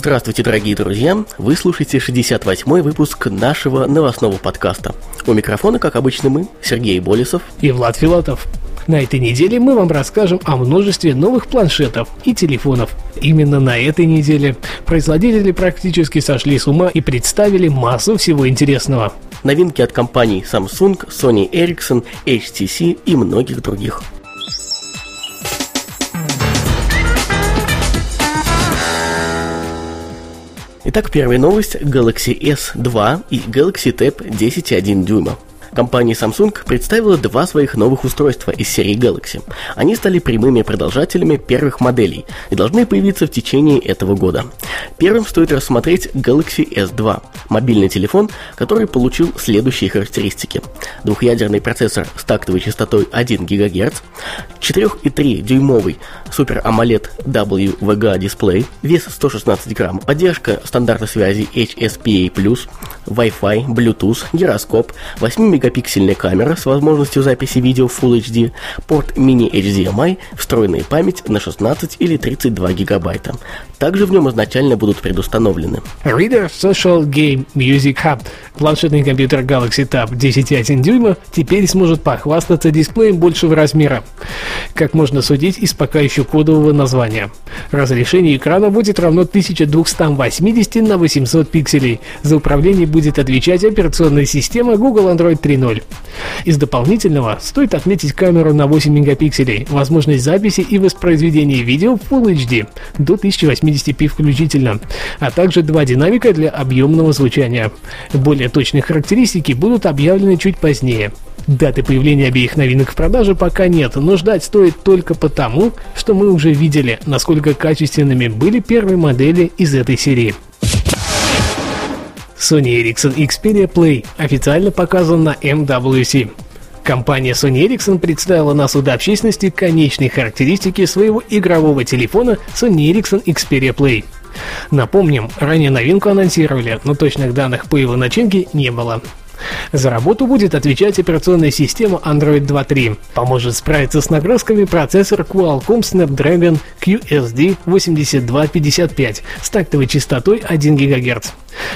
Здравствуйте, дорогие друзья! Вы слушаете 68-й выпуск нашего новостного подкаста. У микрофона, как обычно, мы, Сергей Болесов и Влад Филатов. На этой неделе мы вам расскажем о множестве новых планшетов и телефонов. Именно на этой неделе производители практически сошли с ума и представили массу всего интересного. Новинки от компаний Samsung, Sony Ericsson, HTC и многих других. Итак, первая новость – Galaxy S2 и Galaxy Tab 10,1 дюйма. Компания Samsung представила два своих новых устройства из серии Galaxy. Они стали прямыми продолжателями первых моделей и должны появиться в течение этого года. Первым стоит рассмотреть Galaxy S2 – мобильный телефон, который получил следующие характеристики. Двухъядерный процессор с тактовой частотой 1 ГГц, 4,3-дюймовый Super AMOLED WVGA дисплей, вес 116 грамм, поддержка стандарта связи HSPA+, Wi-Fi, Bluetooth, гироскоп, 8-мегапиксельная камера с возможностью записи видео Full HD, порт mini-HDMI, встроенная память на 16 или 32 гигабайта. Также в нем изначально будут предустановлены. Reader Social Game Music Hub. Планшетный компьютер Galaxy Tab 10,1 дюйма теперь сможет похвастаться дисплеем большего размера. Как можно судить из пока еще кодового названия. Разрешение экрана будет равно 1280 на 800 пикселей. За управление будет отвечать операционная система Google Android 3.0. Из дополнительного стоит отметить камеру на 8 мегапикселей, возможность записи и воспроизведения видео в Full HD до 1080p включительно, а также два динамика для объемного звучания. Более точные характеристики будут объявлены чуть позднее. Даты появления обеих новинок в продаже пока нет, но ждать стоит только потому, что мы уже видели, насколько качественными были первые модели из этой серии. Sony Ericsson Xperia Play официально показан на MWC. Компания Sony Ericsson представила на суд общественности конечные характеристики своего игрового телефона Sony Ericsson Xperia Play. Напомним, ранее новинку анонсировали, но точных данных по его начинке не было. За работу будет отвечать операционная система Android 2.3. Поможет справиться с нагрузками процессор Qualcomm Snapdragon QSD 8255 с тактовой частотой 1 ГГц.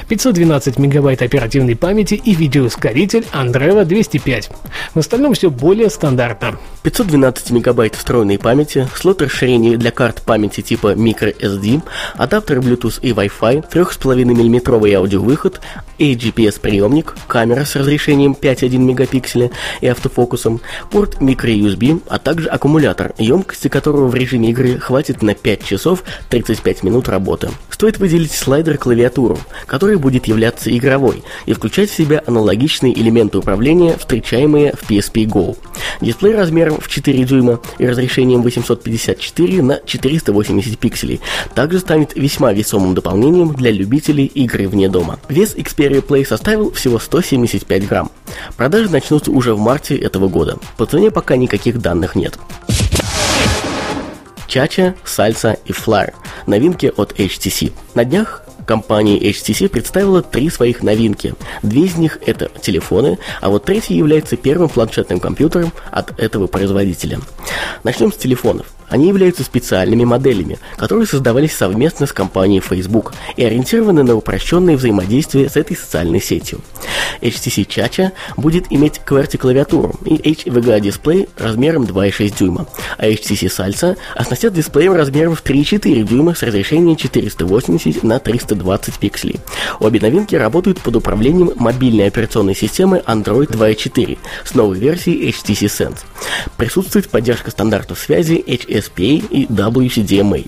512 мегабайт оперативной памяти и видеоускоритель Andreva 205. В остальном все более стандартно. 512 мегабайт встроенной памяти, слот расширения для карт памяти типа microSD, адаптер Bluetooth и Wi-Fi, 3,5 мм аудиовыход, AGPS приемник, камера с разрешением 5,1 мегапикселя и автофокусом, порт microUSB, а также аккумулятор, емкости которого в режиме игры хватит на 5 часов 35 минут работы. Стоит выделить слайдер клавиатуру, который будет являться игровой и включать в себя аналогичные элементы управления, встречаемые в PSP Go. Дисплей размером в 4 дюйма и разрешением 854 на 480 пикселей также станет весьма весомым дополнением для любителей игры вне дома. Вес Xperia Play составил всего 175 грамм. Продажи начнутся уже в марте этого года. По цене пока никаких данных нет. Чача, Сальса и Flyer. Новинки от HTC. На днях компания HTC представила три своих новинки. Две из них это телефоны, а вот третий является первым планшетным компьютером от этого производителя. Начнем с телефонов. Они являются специальными моделями, которые создавались совместно с компанией Facebook и ориентированы на упрощенное взаимодействие с этой социальной сетью. HTC Chacha будет иметь QWERTY-клавиатуру и HVGA дисплей размером 2,6 дюйма, а HTC Salsa оснастят дисплеем размером в 3,4 дюйма с разрешением 480 на 320 пикселей. Обе новинки работают под управлением мобильной операционной системы Android 2.4 с новой версией HTC Sense. Присутствует поддержка стандартов связи HSPA и WCDMA.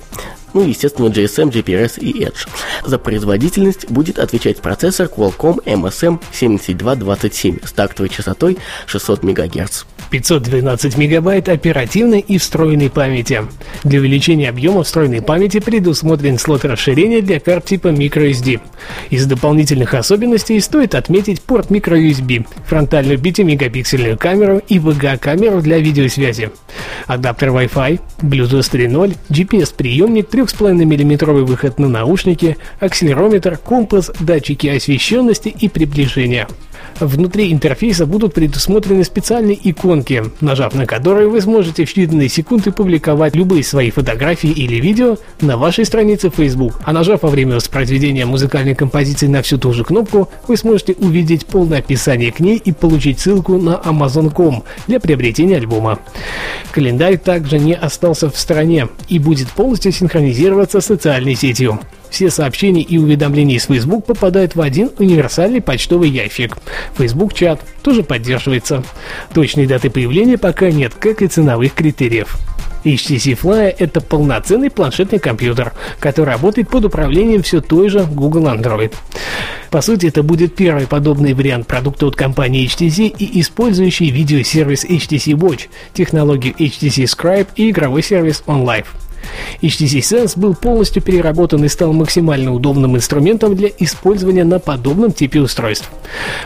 Ну и, естественно, GSM, GPRS и Edge. За производительность будет отвечать процессор Qualcomm MSM 7227 с тактовой частотой 600 МГц. 512 мегабайт оперативной и встроенной памяти. Для увеличения объема встроенной памяти предусмотрен слот расширения для карт типа microSD. Из дополнительных особенностей стоит отметить порт microUSB, фронтальную 5-мегапиксельную камеру и VGA-камеру для видеосвязи. Адаптер Wi-Fi, Bluetooth 3.0, GPS-приемник, 3,5 мм выход на наушники, акселерометр, компас, датчики освещенности и приближения. Внутри интерфейса будут предусмотрены специальные иконки, нажав на которые вы сможете в считанные секунды публиковать любые свои фотографии или видео на вашей странице Facebook. А нажав во время воспроизведения музыкальной композиции на всю ту же кнопку, вы сможете увидеть полное описание к ней и получить ссылку на Amazon.com для приобретения альбома. Календарь также не остался в стороне и будет полностью синхронизироваться с социальной сетью. Все сообщения и уведомления из Facebook попадают в один универсальный почтовый ящик. Facebook чат тоже поддерживается. Точной даты появления пока нет, как и ценовых критериев. HTC Fly – это полноценный планшетный компьютер, который работает под управлением все той же Google Android. По сути, это будет первый подобный вариант продукта от компании HTC и использующий видеосервис HTC Watch, технологию HTC Scribe и игровой сервис OnLive. HTC Sense был полностью переработан и стал максимально удобным инструментом для использования на подобном типе устройств.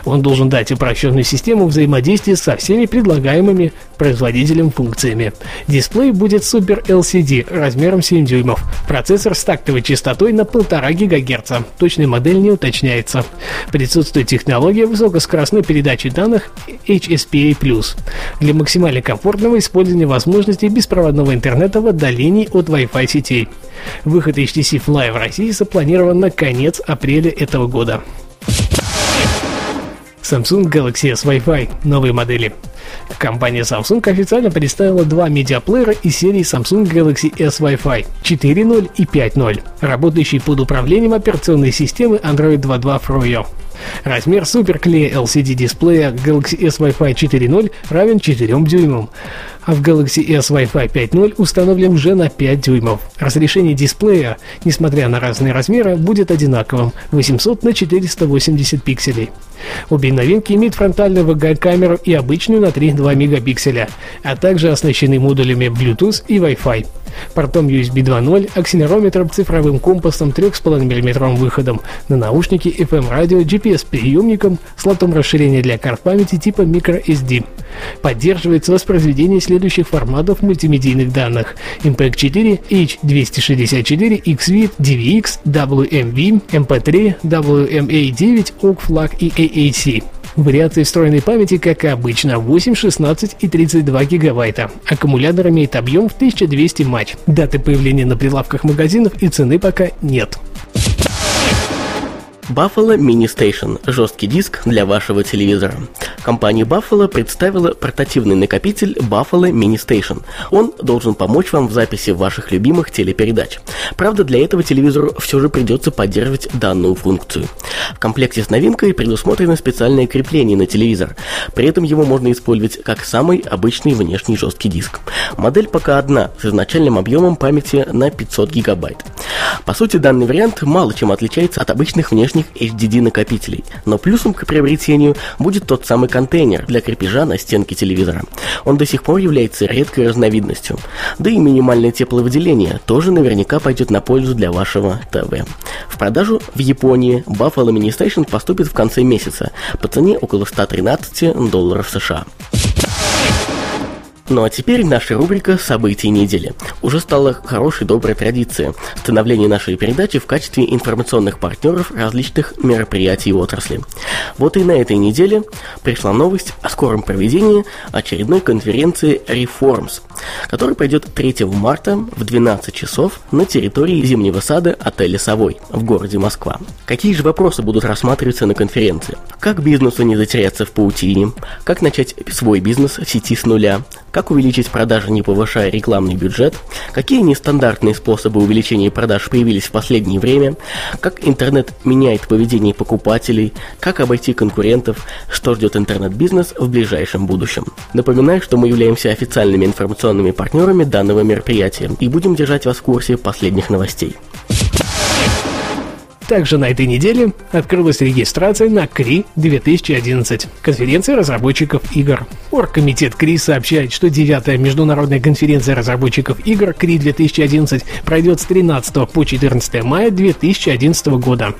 Он должен дать упрощенную систему взаимодействия со всеми предлагаемыми производителем функциями. Дисплей будет Super LCD размером 7 дюймов, процессор с тактовой частотой на 1,5 ГГц, точная модель не уточняется. Присутствует технология высокоскоростной передачи данных HSPA+, для максимально комфортного использования возможностей беспроводного интернета в отдалении от Wi-Fi сетей. Выход HTC Fly в России запланирован на конец апреля этого года. Samsung Galaxy S Wi-Fi новые модели. Компания Samsung официально представила два медиаплеера из серии Samsung Galaxy S Wi-Fi 4.0 и 5.0, работающие под управлением операционной системы Android 2.2 Froyo. Размер суперклея LCD дисплея Galaxy S Wi-Fi 4.0 равен 4 дюймам, а в Galaxy S Wi-Fi 5.0 установлен уже на 5 дюймов. Разрешение дисплея, несмотря на разные размеры, будет одинаковым – 800 на 480 пикселей. Обе новинки имеют фронтальную VGA-камеру и обычную на 3,2 мегапикселя, а также оснащены модулями Bluetooth и Wi-Fi портом USB 2.0, акселерометром, цифровым компасом, 3,5 мм выходом на наушники, FM-радио, GPS-приемником, слотом расширения для карт памяти типа microSD. Поддерживается воспроизведение следующих форматов мультимедийных данных MPEG-4, H264, XVID, DVX, WMV, MP3, WMA9, OGG, FLAC и AAC. Вариации встроенной памяти, как обычно, 8, 16 и 32 гигабайта. Аккумулятор имеет объем в 1200 матч. Даты появления на прилавках магазинов и цены пока нет. Buffalo Mini Station – жесткий диск для вашего телевизора. Компания Buffalo представила портативный накопитель Buffalo Mini Station. Он должен помочь вам в записи ваших любимых телепередач. Правда, для этого телевизору все же придется поддерживать данную функцию. В комплекте с новинкой предусмотрено специальное крепление на телевизор. При этом его можно использовать как самый обычный внешний жесткий диск. Модель пока одна, с изначальным объемом памяти на 500 гигабайт. По сути, данный вариант мало чем отличается от обычных внешних HDD накопителей, но плюсом к приобретению будет тот самый контейнер для крепежа на стенке телевизора. Он до сих пор является редкой разновидностью. Да и минимальное тепловыделение тоже наверняка пойдет на пользу для вашего ТВ. В продажу в Японии Buffalo Mini Station поступит в конце месяца по цене около 113 долларов США. Ну а теперь наша рубрика «События недели». Уже стала хорошей доброй традицией становление нашей передачи в качестве информационных партнеров различных мероприятий в отрасли. Вот и на этой неделе пришла новость о скором проведении очередной конференции Reforms, которая пойдет 3 марта в 12 часов на территории зимнего сада отеля «Совой» в городе Москва. Какие же вопросы будут рассматриваться на конференции? Как бизнесу не затеряться в паутине? Как начать свой бизнес в сети с нуля? как увеличить продажи, не повышая рекламный бюджет, какие нестандартные способы увеличения продаж появились в последнее время, как интернет меняет поведение покупателей, как обойти конкурентов, что ждет интернет-бизнес в ближайшем будущем. Напоминаю, что мы являемся официальными информационными информационными партнерами данного мероприятия и будем держать вас в курсе последних новостей. Также на этой неделе открылась регистрация на КРИ 2011, конференция разработчиков игр. Оргкомитет КРИ сообщает, что 9-я международная конференция разработчиков игр КРИ 2011 пройдет с 13 по 14 мая 2011 года.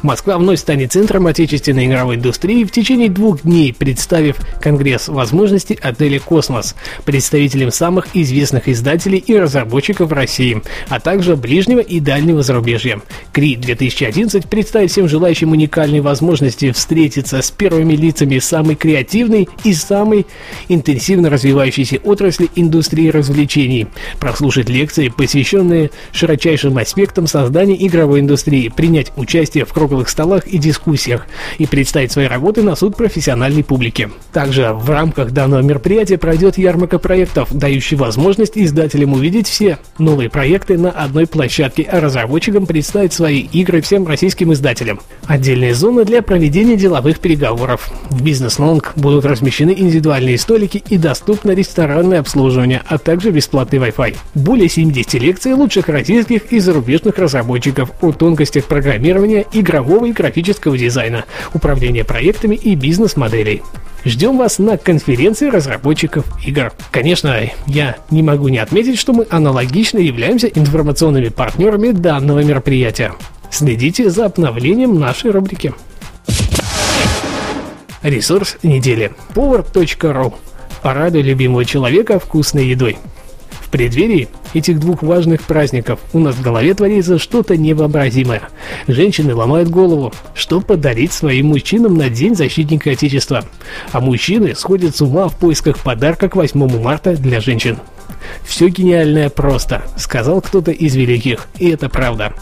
Москва вновь станет центром отечественной игровой индустрии в течение двух дней, представив Конгресс возможностей отеля «Космос», представителям самых известных издателей и разработчиков России, а также ближнего и дальнего зарубежья. КРИ 2011 11 представит всем желающим уникальные возможности встретиться с первыми лицами самой креативной и самой интенсивно развивающейся отрасли индустрии развлечений, прослушать лекции, посвященные широчайшим аспектам создания игровой индустрии, принять участие в круглых столах и дискуссиях и представить свои работы на суд профессиональной публики. Также в рамках данного мероприятия пройдет ярмарка проектов, дающий возможность издателям увидеть все новые проекты на одной площадке, а разработчикам представить свои игры всем российским издателям. Отдельные зоны для проведения деловых переговоров. В бизнес-лонг будут размещены индивидуальные столики и доступно ресторанное обслуживание, а также бесплатный Wi-Fi. Более 70 лекций лучших российских и зарубежных разработчиков о тонкостях программирования, игрового и графического дизайна, управления проектами и бизнес-моделей. Ждем вас на конференции разработчиков игр. Конечно, я не могу не отметить, что мы аналогично являемся информационными партнерами данного мероприятия. Следите за обновлением нашей рубрики. Ресурс недели. Повар.ру. Порадуй любимого человека вкусной едой. В преддверии этих двух важных праздников у нас в голове творится что-то невообразимое. Женщины ломают голову, что подарить своим мужчинам на День защитника Отечества. А мужчины сходят с ума в поисках подарка к 8 марта для женщин. Все гениальное просто, сказал кто-то из великих, и это правда.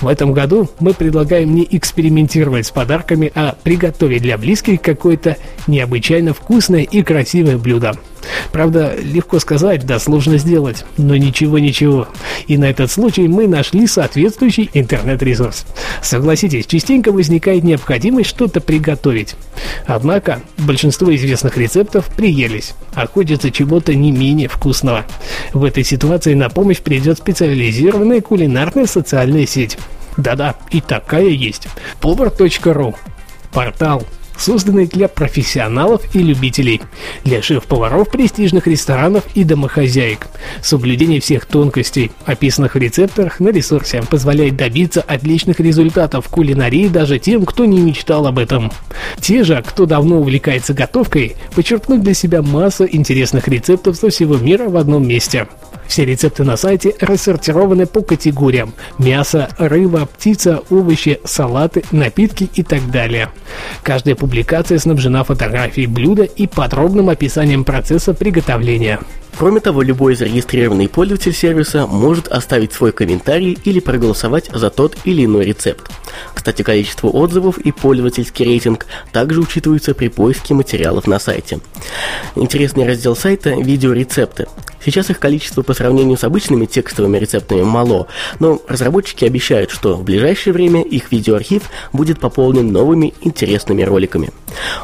В этом году мы предлагаем не экспериментировать с подарками, а приготовить для близких какое-то необычайно вкусное и красивое блюдо. Правда, легко сказать, да сложно сделать, но ничего-ничего. И на этот случай мы нашли соответствующий интернет-ресурс. Согласитесь, частенько возникает необходимость что-то приготовить. Однако, большинство известных рецептов приелись, а хочется чего-то не менее вкусного. В этой ситуации на помощь придет специализированная кулинарная социальная сеть. Да-да, и такая есть. Повар.ру Портал созданный для профессионалов и любителей, для шеф-поваров престижных ресторанов и домохозяек. Соблюдение всех тонкостей, описанных в рецептах на ресурсе, позволяет добиться отличных результатов в кулинарии даже тем, кто не мечтал об этом. Те же, кто давно увлекается готовкой, подчеркнут для себя массу интересных рецептов со всего мира в одном месте. Все рецепты на сайте рассортированы по категориям – мясо, рыба, птица, овощи, салаты, напитки и так далее. Каждая публикация снабжена фотографией блюда и подробным описанием процесса приготовления. Кроме того, любой зарегистрированный пользователь сервиса может оставить свой комментарий или проголосовать за тот или иной рецепт. Кстати, количество отзывов и пользовательский рейтинг также учитываются при поиске материалов на сайте. Интересный раздел сайта – видеорецепты. Сейчас их количество по сравнению с обычными текстовыми рецептами мало, но разработчики обещают, что в ближайшее время их видеоархив будет пополнен новыми интересными роликами.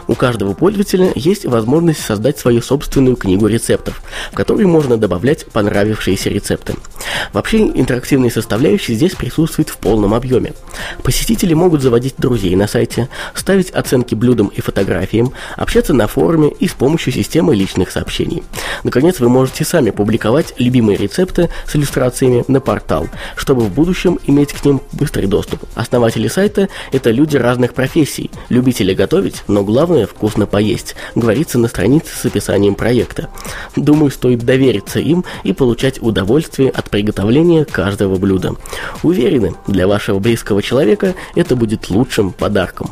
У каждого пользователя есть возможность создать свою собственную книгу рецептов, в которой можно добавлять понравившиеся рецепты. Вообще, интерактивные составляющие здесь присутствуют в полном объеме. Посетители могут заводить друзей на сайте, ставить оценки блюдам и фотографиям, общаться на форуме и с помощью системы личных сообщений. Наконец, вы можете сами публиковать любимые рецепты с иллюстрациями на портал, чтобы в будущем иметь к ним быстрый доступ. Основатели сайта – это люди разных профессий, любители готовить, но главное – вкусно поесть, говорится на странице с описанием проекта. Думаю, стоит довериться им и получать удовольствие от приготовления каждого блюда. Уверены, для вашего близкого человека это будет лучшим подарком.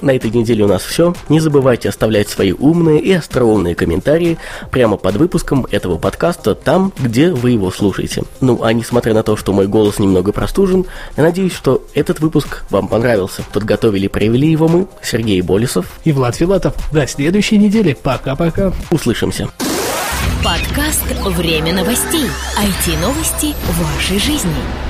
На этой неделе у нас все. Не забывайте оставлять свои умные и остроумные комментарии прямо под выпуском этого подкаста там, где вы его слушаете. Ну, а несмотря на то, что мой голос немного простужен, я надеюсь, что этот выпуск вам понравился. Подготовили и провели его мы, Сергей Болесов и Влад Филатов. До следующей недели. Пока-пока. Услышимся. Подкаст «Время новостей». IT-новости вашей жизни.